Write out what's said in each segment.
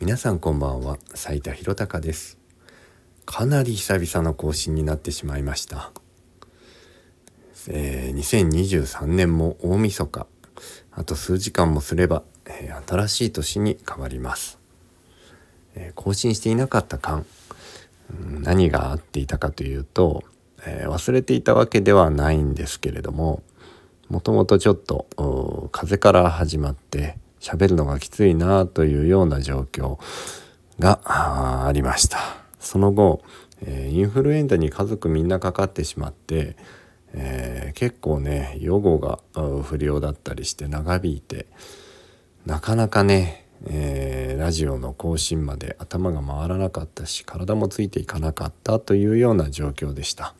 皆さんこんばんは。斉田博隆です。かなり久々の更新になってしまいました、えー、2023年も大晦日。あと数時間もすれば、えー、新しい年に変わります、えー、更新していなかった間、うん、何があっていたかというと、え忘れていたわけではないんですけれどももともとちょっと風から始まって喋るのがきついなというような状況がありました。その後、え、インフルエンザに家族みんなかかってしまって、えー、結構ね予後が不良だったりして長引いてなかなかね、えー、ラジオの更新まで頭が回らなかったし体もついていかなかったというような状況でした。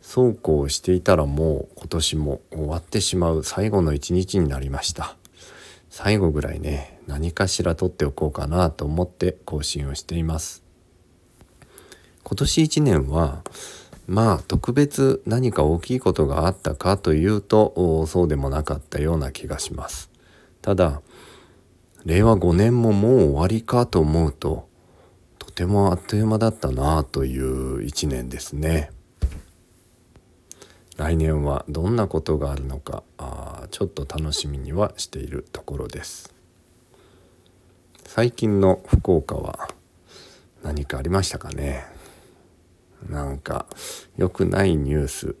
そうこうしていたらもう今年も終わってしまう最後の一日になりました。最後ぐらいね何かしら撮っておこうかなと思って更新をしています。今年1年はまあ特別何か大きいことがあったかというとそうでもなかったような気がします。ただ令和5年ももう終わりかと思うととてもあっという間だったなという1年ですね。来年はどんなことがあるのかあちょっと楽しみにはしているところです。最近の福岡は何かありましたかね？なんか良くないニュース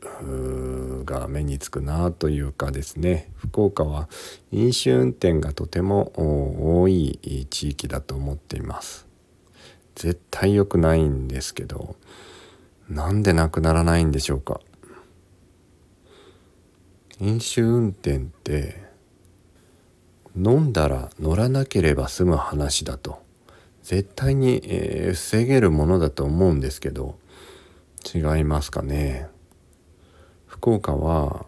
が目につくなというかですね。福岡は飲酒運転がとても多い地域だと思っています。絶対良くないんですけどなんでなくならないんでしょうか？飲酒運転って飲んだら乗らなければ済む話だと。絶対に、えー、防げるものだと思うんですけど違いますかね。福岡は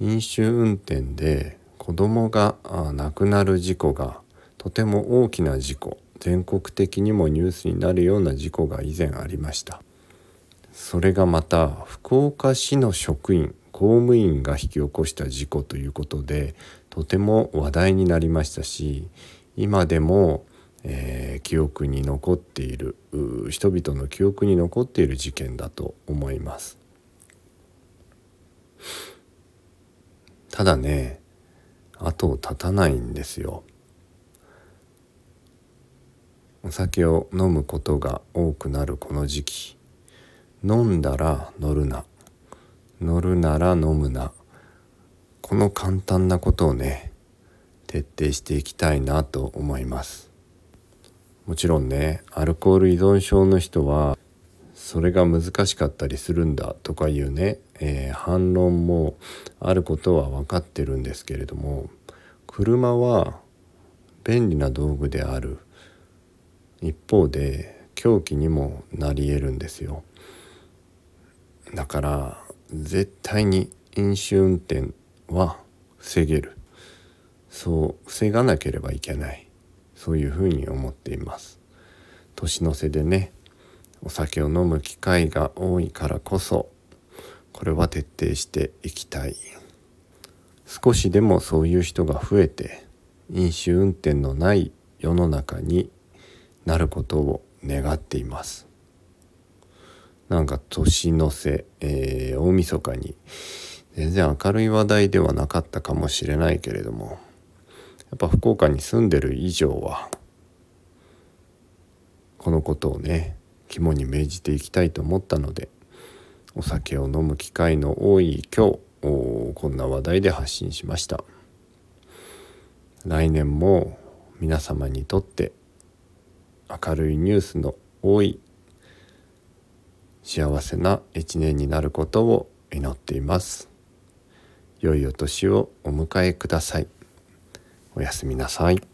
飲酒運転で子供が亡くなる事故がとても大きな事故全国的にもニュースになるような事故が以前ありました。それがまた福岡市の職員公務員が引き起こした事故ということでとても話題になりましたし今でも、えー、記憶に残っている人々の記憶に残っている事件だと思います。ただね後を絶たないんですよ。お酒を飲むことが多くなるこの時期。飲んだら乗るな。乗るなら飲むな。この簡単なことをね徹底していきたいなと思います。もちろんねアルコール依存症の人はそれが難しかったりするんだとかいうね、えー、反論もあることは分かってるんですけれども車は便利な道具である。一方で凶器にもなり得るんですよ。だから絶対に飲酒運転は防げる。そう防がなければいけない。そういうふうに思っています。年の瀬でねお酒を飲む機会が多いからこそこれは徹底していきたい。少しでもそういう人が増えて飲酒運転のない世の中になることを願っています。なんか年の瀬、えー、大晦日に。全然明るい話題ではなかったかもしれないけれども。やっぱ福岡に住んでる以上はこのことをね肝に銘じていきたいと思ったのでお酒を飲む機会の多い今日こんな話題で発信しました。来年も皆様にとって明るいニュースの多い幸せな一年になることを祈っています。良いお年をお迎えください。おやすみなさい。